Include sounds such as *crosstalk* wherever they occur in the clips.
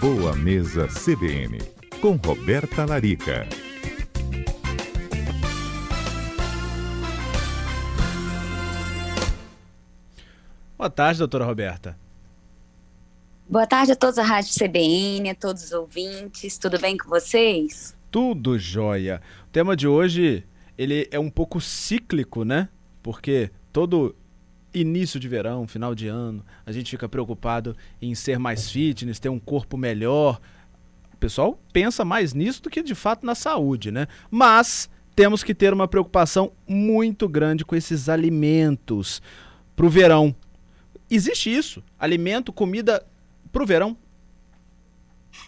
Boa Mesa CBN, com Roberta Larica. Boa tarde, doutora Roberta. Boa tarde a todos a Rádio CBN, a todos os ouvintes. Tudo bem com vocês? Tudo jóia. O tema de hoje, ele é um pouco cíclico, né? Porque todo início de verão, final de ano, a gente fica preocupado em ser mais fitness, ter um corpo melhor. O pessoal pensa mais nisso do que de fato na saúde, né? Mas temos que ter uma preocupação muito grande com esses alimentos para o verão. Existe isso? Alimento, comida para o verão?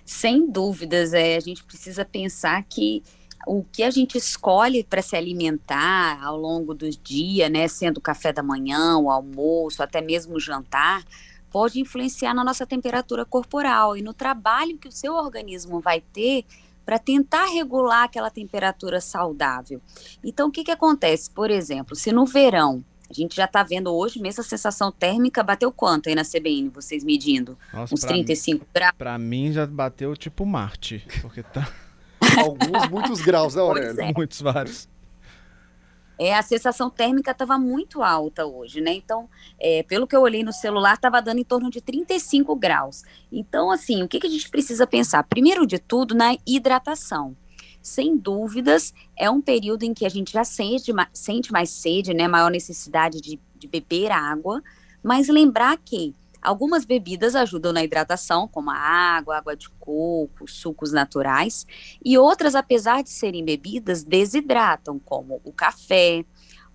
Sem dúvidas, é, a gente precisa pensar que o que a gente escolhe para se alimentar ao longo do dia, né, sendo café da manhã, o almoço, até mesmo o jantar, pode influenciar na nossa temperatura corporal e no trabalho que o seu organismo vai ter para tentar regular aquela temperatura saudável. Então, o que, que acontece? Por exemplo, se no verão a gente já está vendo hoje mesmo a sensação térmica bateu quanto aí na CBN, vocês medindo? Nossa, Uns 35 mim, graus? Para mim já bateu tipo Marte, porque tá Alguns, muitos graus, né, Aurélio? É. Muitos, vários. É, a sensação térmica estava muito alta hoje, né? Então, é, pelo que eu olhei no celular, estava dando em torno de 35 graus. Então, assim, o que, que a gente precisa pensar? Primeiro de tudo, na hidratação. Sem dúvidas, é um período em que a gente já sente, sente mais sede, né? Maior necessidade de, de beber água, mas lembrar que Algumas bebidas ajudam na hidratação, como a água, água de coco, sucos naturais, e outras, apesar de serem bebidas, desidratam, como o café,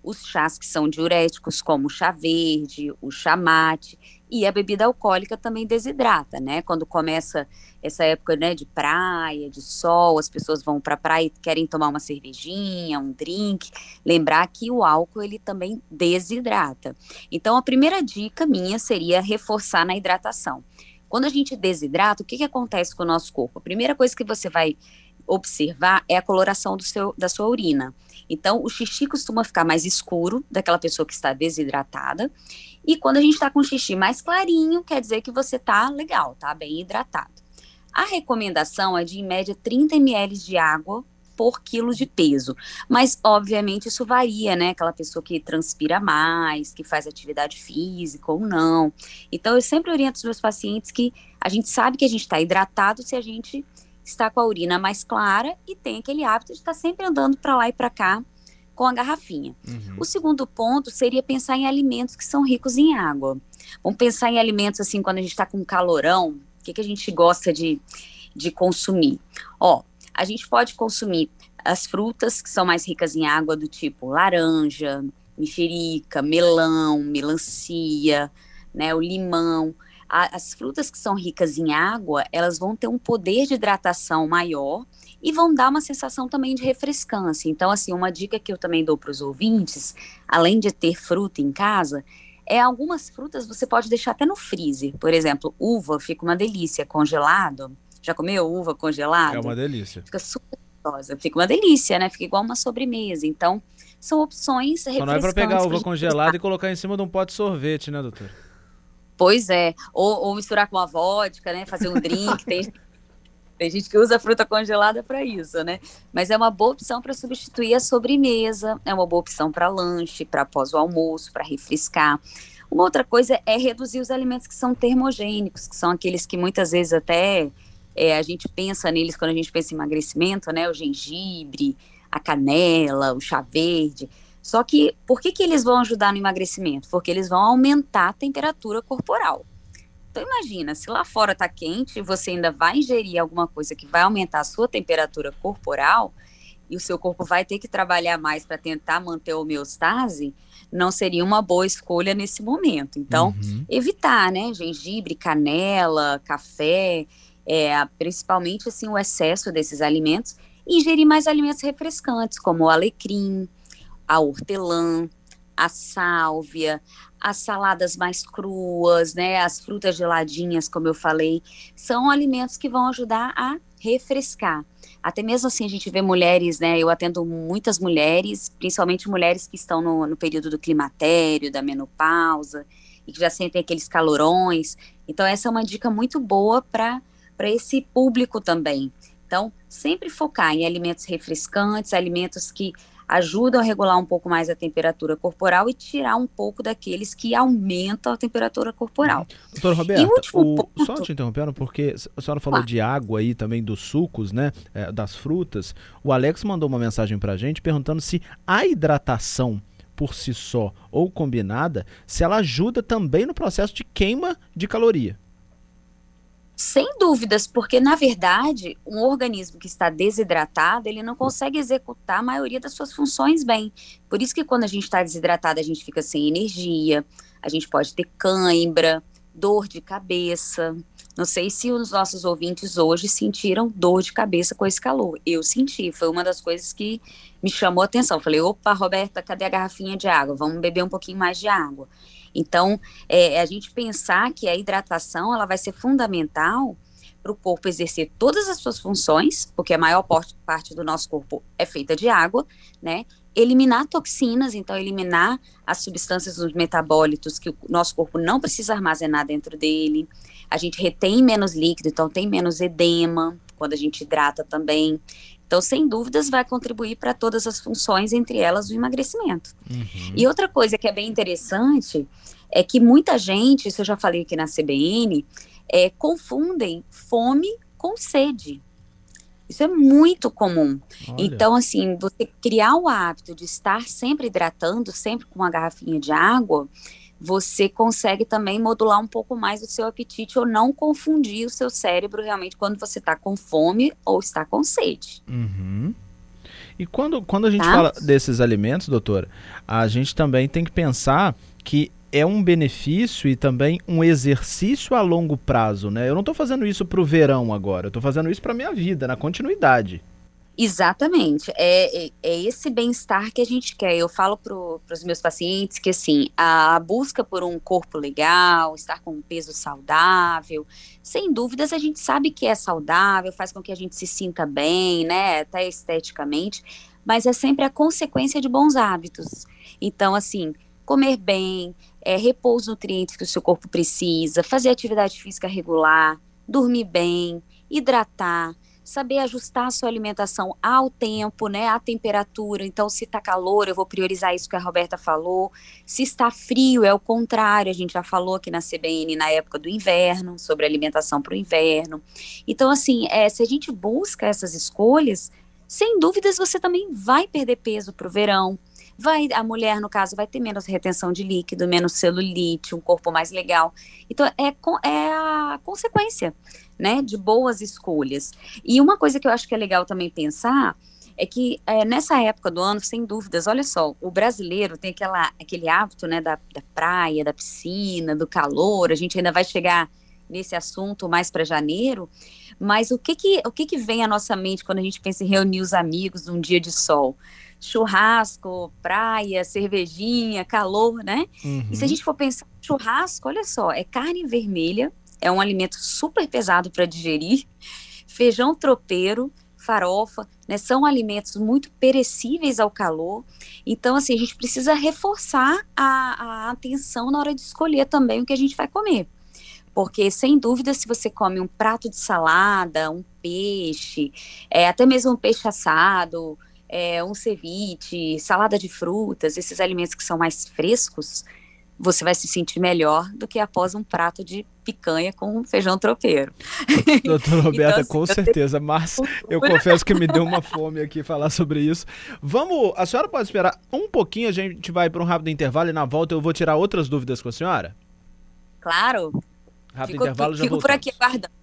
os chás que são diuréticos, como o chá verde, o chá mate, e a bebida alcoólica também desidrata, né? Quando começa essa época né, de praia, de sol, as pessoas vão para a praia e querem tomar uma cervejinha, um drink. Lembrar que o álcool ele também desidrata. Então, a primeira dica minha seria reforçar na hidratação. Quando a gente desidrata, o que, que acontece com o nosso corpo? A primeira coisa que você vai observar é a coloração do seu, da sua urina. Então, o xixi costuma ficar mais escuro daquela pessoa que está desidratada. E quando a gente está com xixi mais clarinho, quer dizer que você está legal, tá bem hidratado. A recomendação é de, em média, 30 ml de água por quilo de peso. Mas, obviamente, isso varia, né? Aquela pessoa que transpira mais, que faz atividade física ou não. Então, eu sempre oriento os meus pacientes que a gente sabe que a gente está hidratado se a gente está com a urina mais clara e tem aquele hábito de estar sempre andando para lá e para cá com a garrafinha. Uhum. O segundo ponto seria pensar em alimentos que são ricos em água. Vamos pensar em alimentos assim, quando a gente está com calorão, o que, que a gente gosta de, de consumir? Ó, a gente pode consumir as frutas que são mais ricas em água, do tipo laranja, mexerica, melão, melancia, né, o limão a, as frutas que são ricas em água, elas vão ter um poder de hidratação maior e vão dar uma sensação também de refrescância. Então, assim, uma dica que eu também dou para os ouvintes, além de ter fruta em casa, é algumas frutas você pode deixar até no freezer. Por exemplo, uva fica uma delícia congelado. Já comeu uva congelada? É uma delícia. Fica super gostosa. Fica uma delícia, né? Fica igual uma sobremesa. Então, são opções refrescantes. Só não é para pegar uva congelada e colocar em cima de um pote de sorvete, né, doutor? Pois é, ou, ou misturar com a vodka, né? Fazer um drink. tem, tem gente que usa fruta congelada para isso, né? Mas é uma boa opção para substituir a sobremesa, é uma boa opção para lanche, para após o almoço, para refrescar. Uma outra coisa é reduzir os alimentos que são termogênicos, que são aqueles que muitas vezes até é, a gente pensa neles quando a gente pensa em emagrecimento, né? O gengibre, a canela, o chá verde. Só que por que, que eles vão ajudar no emagrecimento? Porque eles vão aumentar a temperatura corporal. Então imagina, se lá fora está quente, você ainda vai ingerir alguma coisa que vai aumentar a sua temperatura corporal e o seu corpo vai ter que trabalhar mais para tentar manter a homeostase, não seria uma boa escolha nesse momento. Então, uhum. evitar, né, gengibre, canela, café, é, principalmente assim o excesso desses alimentos e ingerir mais alimentos refrescantes, como o alecrim, a hortelã, a sálvia, as saladas mais cruas, né, as frutas geladinhas, como eu falei, são alimentos que vão ajudar a refrescar. Até mesmo assim, a gente vê mulheres, né, eu atendo muitas mulheres, principalmente mulheres que estão no, no período do climatério, da menopausa, e que já sentem aqueles calorões. Então, essa é uma dica muito boa para esse público também. Então, sempre focar em alimentos refrescantes, alimentos que ajudam a regular um pouco mais a temperatura corporal e tirar um pouco daqueles que aumentam a temperatura corporal. Uhum. Doutor Roberto, o, ponto... só te interrompendo, porque a senhora falou de água aí também, dos sucos, né, é, das frutas. O Alex mandou uma mensagem para a gente perguntando se a hidratação por si só ou combinada, se ela ajuda também no processo de queima de caloria. Sem dúvidas, porque na verdade, um organismo que está desidratado, ele não consegue executar a maioria das suas funções bem. Por isso que quando a gente está desidratado, a gente fica sem energia, a gente pode ter cãibra, dor de cabeça. Não sei se os nossos ouvintes hoje sentiram dor de cabeça com esse calor. Eu senti, foi uma das coisas que me chamou a atenção. Falei, opa, Roberta, cadê a garrafinha de água? Vamos beber um pouquinho mais de água. Então, é, é a gente pensar que a hidratação ela vai ser fundamental para o corpo exercer todas as suas funções, porque a maior parte do nosso corpo é feita de água, né? Eliminar toxinas, então eliminar as substâncias dos metabólitos que o nosso corpo não precisa armazenar dentro dele. A gente retém menos líquido, então tem menos edema quando a gente hidrata também. Então, sem dúvidas, vai contribuir para todas as funções, entre elas o emagrecimento. Uhum. E outra coisa que é bem interessante é que muita gente, isso eu já falei aqui na CBN, é, confundem fome com sede. Isso é muito comum. Olha. Então, assim, você criar o hábito de estar sempre hidratando, sempre com uma garrafinha de água, você consegue também modular um pouco mais o seu apetite ou não confundir o seu cérebro realmente quando você está com fome ou está com sede. Uhum. E quando, quando a gente tá? fala desses alimentos, doutora, a gente também tem que pensar que é um benefício e também um exercício a longo prazo, né? Eu não estou fazendo isso para o verão agora, eu estou fazendo isso para minha vida, na continuidade. Exatamente. É, é, é esse bem-estar que a gente quer. Eu falo para os meus pacientes que, assim, a busca por um corpo legal, estar com um peso saudável, sem dúvidas a gente sabe que é saudável, faz com que a gente se sinta bem, né, até esteticamente, mas é sempre a consequência de bons hábitos. Então, assim, comer bem, é, repor os nutrientes que o seu corpo precisa, fazer atividade física regular, dormir bem, hidratar, saber ajustar a sua alimentação ao tempo, né, à temperatura. Então, se está calor, eu vou priorizar isso que a Roberta falou. Se está frio, é o contrário. A gente já falou aqui na CBN na época do inverno, sobre alimentação para o inverno. Então, assim, é, se a gente busca essas escolhas, sem dúvidas você também vai perder peso para o verão. Vai, a mulher, no caso, vai ter menos retenção de líquido, menos celulite, um corpo mais legal. Então, é, é a consequência né, de boas escolhas. E uma coisa que eu acho que é legal também pensar é que é, nessa época do ano, sem dúvidas, olha só, o brasileiro tem aquela, aquele hábito né, da, da praia, da piscina, do calor, a gente ainda vai chegar nesse assunto mais para janeiro, mas o que que, o que que vem à nossa mente quando a gente pensa em reunir os amigos num dia de sol? Churrasco, praia, cervejinha, calor, né? Uhum. E se a uhum. gente for pensar churrasco, olha só, é carne vermelha, é um alimento super pesado para digerir. Feijão tropeiro, farofa, né, são alimentos muito perecíveis ao calor. Então, assim, a gente precisa reforçar a, a atenção na hora de escolher também o que a gente vai comer. Porque, sem dúvida, se você come um prato de salada, um peixe, é, até mesmo um peixe assado, é, um ceviche, salada de frutas, esses alimentos que são mais frescos, você vai se sentir melhor do que após um prato de picanha com feijão tropeiro. *laughs* Doutora Roberta, então, com assim, certeza, mas eu confesso que me deu uma fome aqui falar sobre isso. Vamos, a senhora pode esperar um pouquinho, a gente vai para um rápido intervalo e na volta eu vou tirar outras dúvidas com a senhora? Claro. Rápido fico, intervalo, já Fico voltamos. por aqui aguardando.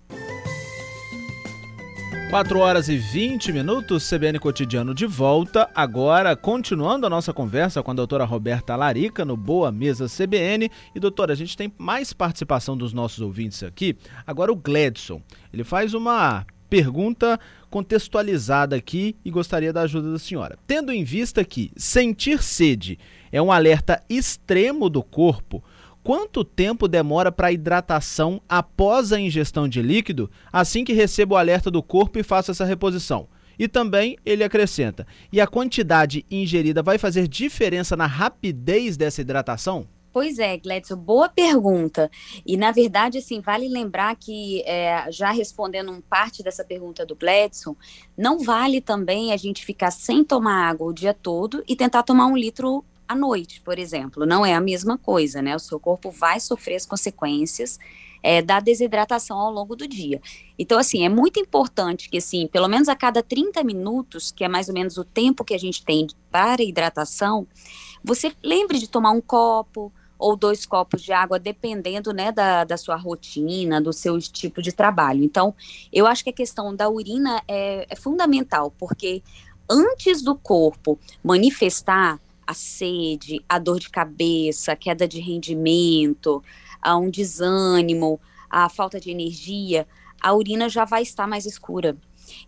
4 horas e 20 minutos, CBN Cotidiano de volta. Agora, continuando a nossa conversa com a doutora Roberta Larica no Boa Mesa CBN. E, doutora, a gente tem mais participação dos nossos ouvintes aqui. Agora, o Gledson. Ele faz uma pergunta contextualizada aqui e gostaria da ajuda da senhora. Tendo em vista que sentir sede é um alerta extremo do corpo, quanto tempo demora para a hidratação após a ingestão de líquido, assim que recebo o alerta do corpo e faço essa reposição. E também ele acrescenta: e a quantidade ingerida vai fazer diferença na rapidez dessa hidratação? Pois é, Gledson, boa pergunta. E, na verdade, assim, vale lembrar que, é, já respondendo um parte dessa pergunta do Gledson, não vale também a gente ficar sem tomar água o dia todo e tentar tomar um litro à noite, por exemplo. Não é a mesma coisa, né? O seu corpo vai sofrer as consequências é, da desidratação ao longo do dia. Então, assim, é muito importante que, assim, pelo menos a cada 30 minutos, que é mais ou menos o tempo que a gente tem para hidratação, você lembre de tomar um copo, ou dois copos de água, dependendo né, da, da sua rotina, do seu tipo de trabalho. Então, eu acho que a questão da urina é, é fundamental, porque antes do corpo manifestar a sede, a dor de cabeça, a queda de rendimento, a um desânimo, a falta de energia, a urina já vai estar mais escura.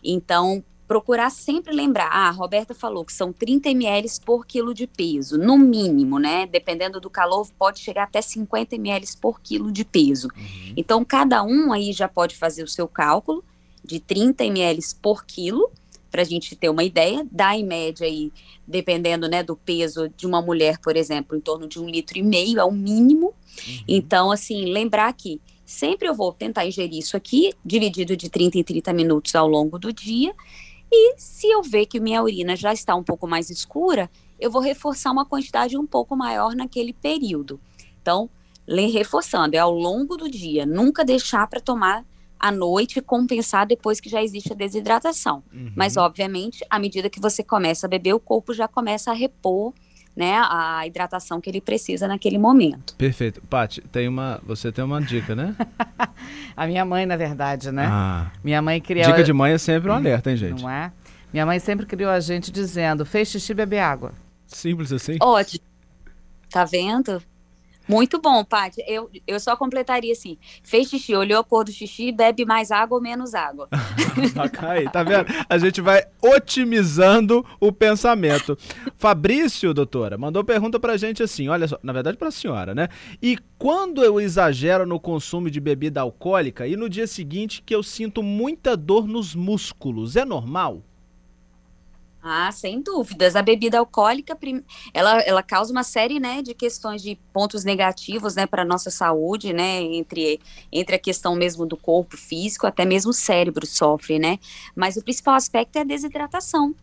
Então, procurar sempre lembrar. Ah, a Roberta falou que são 30 ml por quilo de peso, no mínimo, né? Dependendo do calor, pode chegar até 50 ml por quilo de peso. Uhum. Então, cada um aí já pode fazer o seu cálculo de 30 ml por quilo, para a gente ter uma ideia, dá em média aí, dependendo né, do peso de uma mulher, por exemplo, em torno de um litro e meio, é o mínimo. Uhum. Então, assim, lembrar que sempre eu vou tentar ingerir isso aqui, dividido de 30 em 30 minutos ao longo do dia, e se eu ver que minha urina já está um pouco mais escura, eu vou reforçar uma quantidade um pouco maior naquele período. Então, reforçando, é ao longo do dia, nunca deixar para tomar à noite e compensar depois que já existe a desidratação. Uhum. Mas, obviamente, à medida que você começa a beber, o corpo já começa a repor né, a hidratação que ele precisa naquele momento. Perfeito. Pati, tem uma, você tem uma dica, né? *laughs* a minha mãe, na verdade, né? Ah. Minha mãe criou... Dica de mãe é sempre um alerta, hein, gente? Não é? Minha mãe sempre criou a gente dizendo, fez xixi, beber água. Simples assim? Ótimo. Tá vendo? Muito bom, Paty. Eu, eu só completaria assim: fez xixi, olhou a cor do xixi, bebe mais água ou menos água. *laughs* Aí, tá vendo? A gente vai otimizando o pensamento. Fabrício, doutora, mandou pergunta pra gente assim: olha só, na verdade pra senhora, né? E quando eu exagero no consumo de bebida alcoólica e no dia seguinte que eu sinto muita dor nos músculos, é normal? Ah, sem dúvidas. A bebida alcoólica, ela, ela causa uma série, né, de questões de pontos negativos, né, para nossa saúde, né, entre, entre a questão mesmo do corpo físico, até mesmo o cérebro sofre, né. Mas o principal aspecto é a desidratação.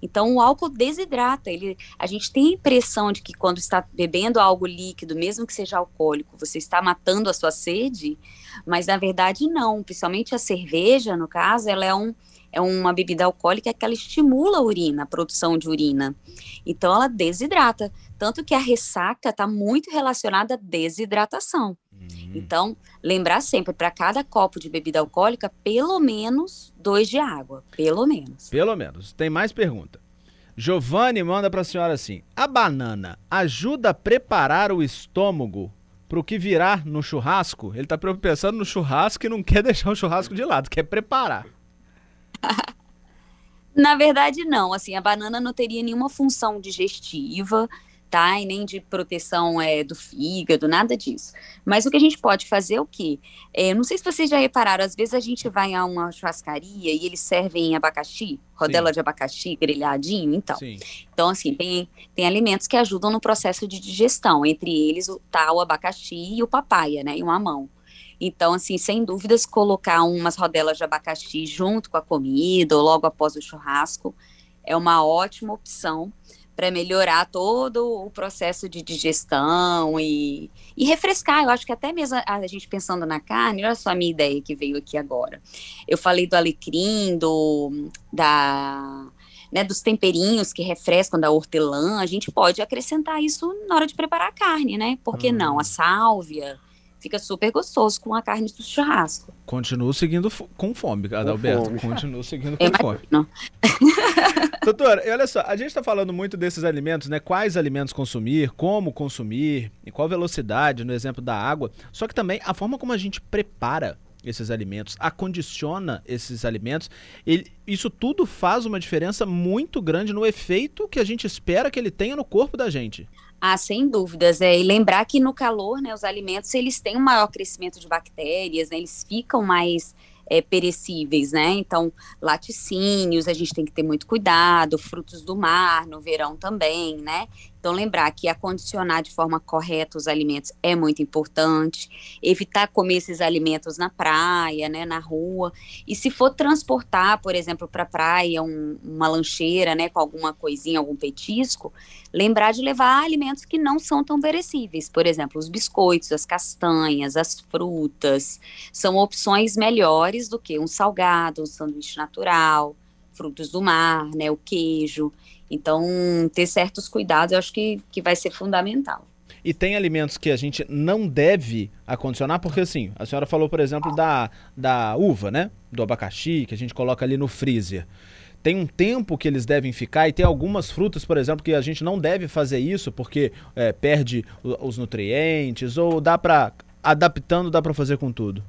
Então, o álcool desidrata. Ele, a gente tem a impressão de que quando está bebendo algo líquido, mesmo que seja alcoólico, você está matando a sua sede, mas na verdade não. Principalmente a cerveja, no caso, ela é um é uma bebida alcoólica que ela estimula a urina, a produção de urina. Então ela desidrata. Tanto que a ressaca está muito relacionada à desidratação. Uhum. Então, lembrar sempre, para cada copo de bebida alcoólica, pelo menos dois de água. Pelo menos. Pelo menos. Tem mais pergunta. Giovanni manda para a senhora assim: a banana ajuda a preparar o estômago para o que virar no churrasco? Ele está pensando no churrasco e não quer *laughs* deixar o churrasco de lado, quer preparar. *laughs* Na verdade, não. Assim, a banana não teria nenhuma função digestiva, tá? E nem de proteção é, do fígado, nada disso. Mas o que a gente pode fazer é o quê? É, não sei se vocês já repararam, às vezes a gente vai a uma churrascaria e eles servem abacaxi, rodela Sim. de abacaxi, grelhadinho, então. Sim. Então, assim, tem, tem alimentos que ajudam no processo de digestão, entre eles o tal abacaxi e o papaya, né? E uma mão. Então, assim, sem dúvidas, colocar umas rodelas de abacaxi junto com a comida ou logo após o churrasco é uma ótima opção para melhorar todo o processo de digestão e, e refrescar. Eu acho que até mesmo a, a, gente pensando na carne, olha só a minha ideia que veio aqui agora. Eu falei do alecrim, do, da, né, dos temperinhos que refrescam, da hortelã, a gente pode acrescentar isso na hora de preparar a carne, né? Por que não? A uhum. sálvia, fica super gostoso com a carne do churrasco. Continuo seguindo com fome, Adalberto. Com Continuo seguindo *laughs* com fome. *laughs* Doutora, olha só, a gente está falando muito desses alimentos, né? Quais alimentos consumir, como consumir, em qual velocidade, no exemplo da água. Só que também a forma como a gente prepara esses alimentos, acondiciona esses alimentos, ele, isso tudo faz uma diferença muito grande no efeito que a gente espera que ele tenha no corpo da gente. Ah, sem dúvidas. É, e lembrar que no calor, né, os alimentos eles têm um maior crescimento de bactérias, né, eles ficam mais é, perecíveis, né? Então, laticínios, a gente tem que ter muito cuidado, frutos do mar no verão também, né? Então, lembrar que acondicionar de forma correta os alimentos é muito importante, evitar comer esses alimentos na praia, né, na rua. E se for transportar, por exemplo, para a praia, um, uma lancheira, né, com alguma coisinha, algum petisco, lembrar de levar alimentos que não são tão perecíveis. Por exemplo, os biscoitos, as castanhas, as frutas, são opções melhores do que um salgado, um sanduíche natural, frutos do mar, né, o queijo. Então, ter certos cuidados eu acho que, que vai ser fundamental. E tem alimentos que a gente não deve acondicionar, porque assim, a senhora falou, por exemplo, da, da uva, né? Do abacaxi, que a gente coloca ali no freezer. Tem um tempo que eles devem ficar, e tem algumas frutas, por exemplo, que a gente não deve fazer isso porque é, perde os nutrientes, ou dá para adaptando, dá para fazer com tudo.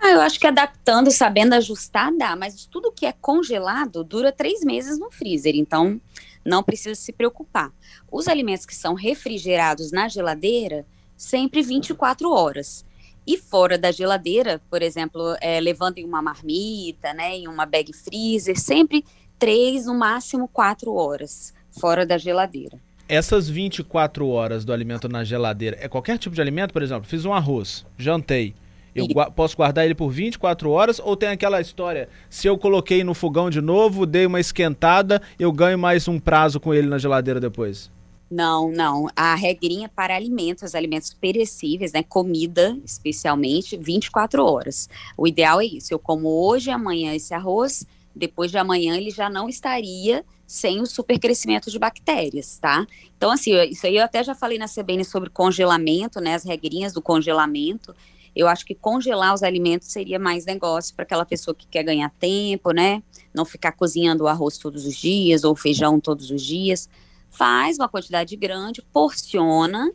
Ah, eu acho que adaptando, sabendo ajustar, dá, mas tudo que é congelado dura três meses no freezer, então não precisa se preocupar. Os alimentos que são refrigerados na geladeira, sempre 24 horas. E fora da geladeira, por exemplo, é, levando em uma marmita, né, em uma bag freezer, sempre três, no máximo quatro horas fora da geladeira. Essas 24 horas do alimento na geladeira, é qualquer tipo de alimento? Por exemplo, fiz um arroz, jantei, eu gua posso guardar ele por 24 horas ou tem aquela história, se eu coloquei no fogão de novo, dei uma esquentada, eu ganho mais um prazo com ele na geladeira depois? Não, não. A regrinha para alimentos, alimentos perecíveis, né, comida especialmente, 24 horas. O ideal é isso. Eu como hoje e amanhã esse arroz, depois de amanhã ele já não estaria sem o supercrescimento de bactérias, tá? Então, assim, isso aí eu até já falei na CBN sobre congelamento, né, as regrinhas do congelamento. Eu acho que congelar os alimentos seria mais negócio para aquela pessoa que quer ganhar tempo, né? Não ficar cozinhando o arroz todos os dias ou feijão todos os dias. Faz uma quantidade grande, porciona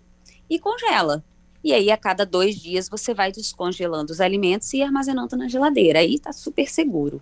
e congela. E aí, a cada dois dias, você vai descongelando os alimentos e armazenando na geladeira. Aí tá super seguro.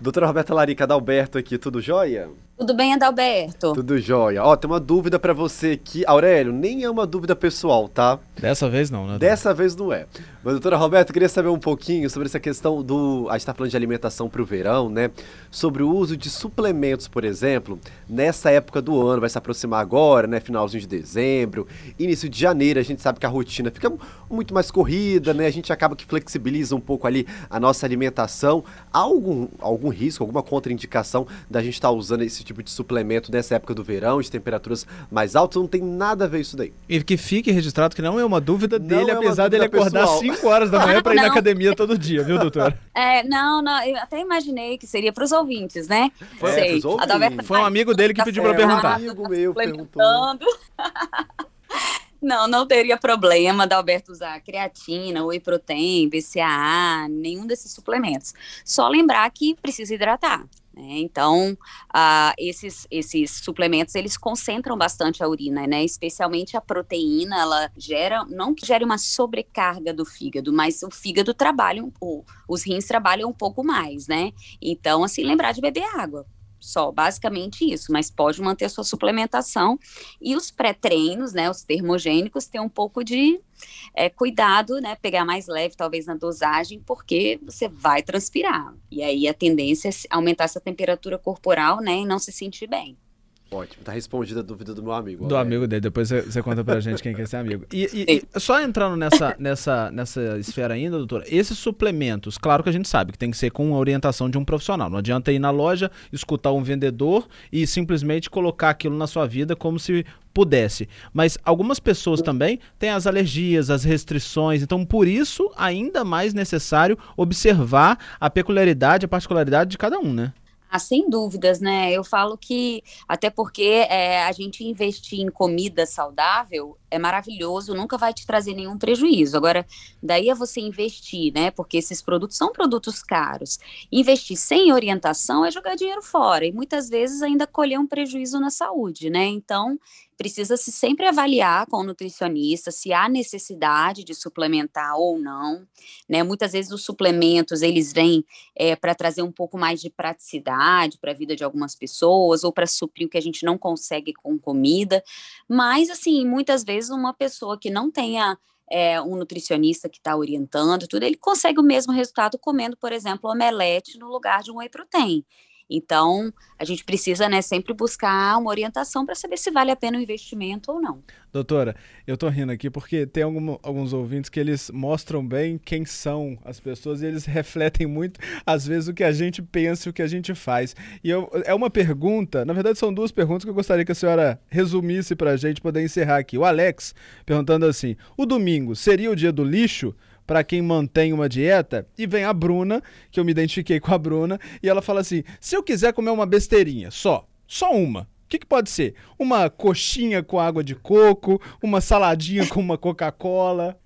Doutora Roberta Larica, Adalberto aqui, tudo jóia? Tudo bem, Adalberto? Tudo jóia. Ó, tem uma dúvida para você aqui. Aurélio, nem é uma dúvida pessoal, tá? Dessa vez não, né? Dessa vez não é. Mas, doutora Roberta, eu queria saber um pouquinho sobre essa questão do... A gente tá falando de alimentação para o verão, né? Sobre o uso de suplementos, por exemplo, nessa época do ano, vai se aproximar agora, né? Finalzinho de dezembro, início de janeiro, a gente sabe que a rotina fica muito mais corrida, né? A gente acaba que flexibiliza um pouco ali a nossa alimentação. Há algum, algum risco, alguma contraindicação da gente estar tá usando esse tipo de suplemento nessa época do verão, de temperaturas mais altas, não tem nada a ver isso daí. E que fique registrado que não é uma dúvida dele, é uma apesar dúvida dele acordar 5 horas da manhã para ir na academia todo dia, viu, doutor? *laughs* É, não, não, eu até imaginei que seria para os ouvintes, né? Foi, Sei. Ouvintes. Foi um amigo dele que pediu para perguntar. Um amigo meu perguntando. *laughs* Não, não teria problema da Alberto usar creatina, whey protein, BCAA, nenhum desses suplementos. Só lembrar que precisa hidratar. Né? Então, uh, esses, esses suplementos, eles concentram bastante a urina, né? Especialmente a proteína, ela gera, não que gere uma sobrecarga do fígado, mas o fígado trabalha, um, os rins trabalham um pouco mais, né? Então, assim, lembrar de beber água, só, basicamente isso, mas pode manter sua suplementação. E os pré-treinos, né, os termogênicos, tem um pouco de é, cuidado, né, pegar mais leve, talvez na dosagem, porque você vai transpirar. E aí a tendência é aumentar essa temperatura corporal, né, e não se sentir bem. Ótimo, tá respondida a dúvida do meu amigo. Do amigo dele, depois você conta pra gente quem quer é ser amigo. E, e, e, só entrando nessa, nessa, nessa esfera ainda, doutora, esses suplementos, claro que a gente sabe que tem que ser com a orientação de um profissional. Não adianta ir na loja, escutar um vendedor e simplesmente colocar aquilo na sua vida como se pudesse. Mas algumas pessoas também têm as alergias, as restrições, então por isso ainda mais necessário observar a peculiaridade, a particularidade de cada um, né? Ah, sem dúvidas, né? Eu falo que, até porque é, a gente investir em comida saudável é maravilhoso, nunca vai te trazer nenhum prejuízo. Agora, daí é você investir, né? Porque esses produtos são produtos caros. Investir sem orientação é jogar dinheiro fora e muitas vezes ainda colher um prejuízo na saúde, né? Então, precisa se sempre avaliar com o nutricionista se há necessidade de suplementar ou não, né? Muitas vezes os suplementos eles vêm é, para trazer um pouco mais de praticidade para a vida de algumas pessoas ou para suprir o que a gente não consegue com comida, mas assim muitas vezes uma pessoa que não tenha é, um nutricionista que está orientando tudo, ele consegue o mesmo resultado comendo, por exemplo, omelete no lugar de um whey protein. Então, a gente precisa, né, sempre buscar uma orientação para saber se vale a pena o investimento ou não. Doutora, eu tô rindo aqui porque tem algum, alguns ouvintes que eles mostram bem quem são as pessoas e eles *laughs* refletem muito, às vezes, o que a gente pensa e o que a gente faz. E eu, é uma pergunta, na verdade são duas perguntas que eu gostaria que a senhora resumisse pra gente poder encerrar aqui. O Alex perguntando assim: o domingo seria o dia do lixo? Para quem mantém uma dieta. E vem a Bruna, que eu me identifiquei com a Bruna, e ela fala assim: se eu quiser comer uma besteirinha, só, só uma. O que, que pode ser? Uma coxinha com água de coco, uma saladinha com uma Coca-Cola.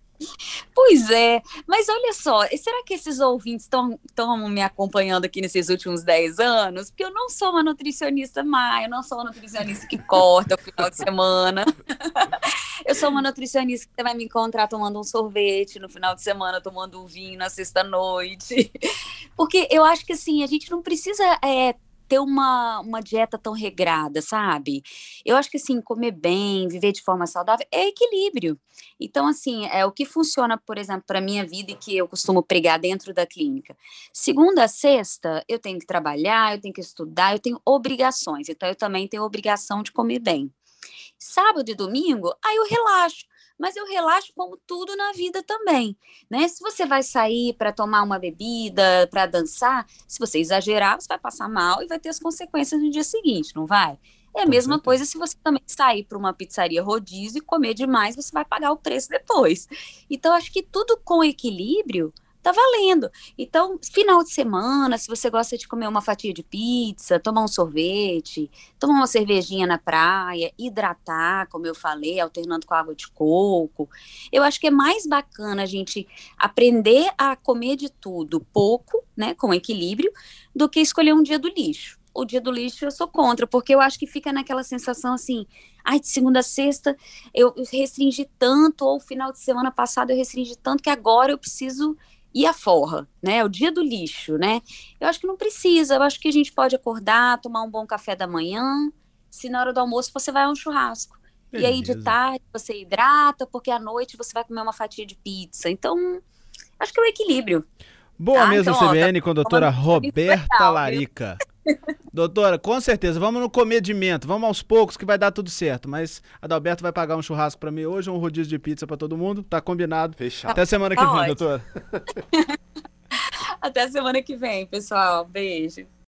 Pois é, mas olha só, será que esses ouvintes estão me acompanhando aqui nesses últimos 10 anos? Porque eu não sou uma nutricionista má, eu não sou uma nutricionista que corta o final de semana. *laughs* eu sou uma nutricionista que vai me encontrar tomando um sorvete no final de semana, tomando um vinho na sexta-noite. *laughs* Porque eu acho que assim, a gente não precisa é, ter uma, uma dieta tão regrada, sabe? Eu acho que assim, comer bem, viver de forma saudável é equilíbrio. Então, assim, é o que funciona, por exemplo, para minha vida e que eu costumo pregar dentro da clínica. Segunda a sexta, eu tenho que trabalhar, eu tenho que estudar, eu tenho obrigações. Então, eu também tenho obrigação de comer bem. Sábado e domingo, aí eu relaxo mas eu relaxo como tudo na vida também, né? Se você vai sair para tomar uma bebida, para dançar, se você exagerar, você vai passar mal e vai ter as consequências no dia seguinte, não vai? É a mesma coisa se você também sair para uma pizzaria rodízio e comer demais, você vai pagar o preço depois. Então, acho que tudo com equilíbrio tá valendo. Então, final de semana, se você gosta de comer uma fatia de pizza, tomar um sorvete, tomar uma cervejinha na praia, hidratar, como eu falei, alternando com água de coco, eu acho que é mais bacana a gente aprender a comer de tudo pouco, né, com equilíbrio, do que escolher um dia do lixo. O dia do lixo eu sou contra, porque eu acho que fica naquela sensação assim, ai, de segunda a sexta eu restringi tanto, ou final de semana passado eu restringi tanto, que agora eu preciso e a forra, né? O dia do lixo, né? Eu acho que não precisa. Eu acho que a gente pode acordar, tomar um bom café da manhã. Se na hora do almoço você vai a um churrasco. Beleza. E aí de tarde você hidrata, porque à noite você vai comer uma fatia de pizza. Então, acho que é o equilíbrio. Boa tá? mesa então, CBN ó, tá com a doutora Roberta Larica. Doutora, com certeza, vamos no comedimento, vamos aos poucos que vai dar tudo certo. Mas a Adalberto vai pagar um churrasco para mim hoje, um rodízio de pizza para todo mundo, tá combinado. Fechado. Até semana que tá vem, ótimo. doutora. *laughs* Até semana que vem, pessoal. Beijo.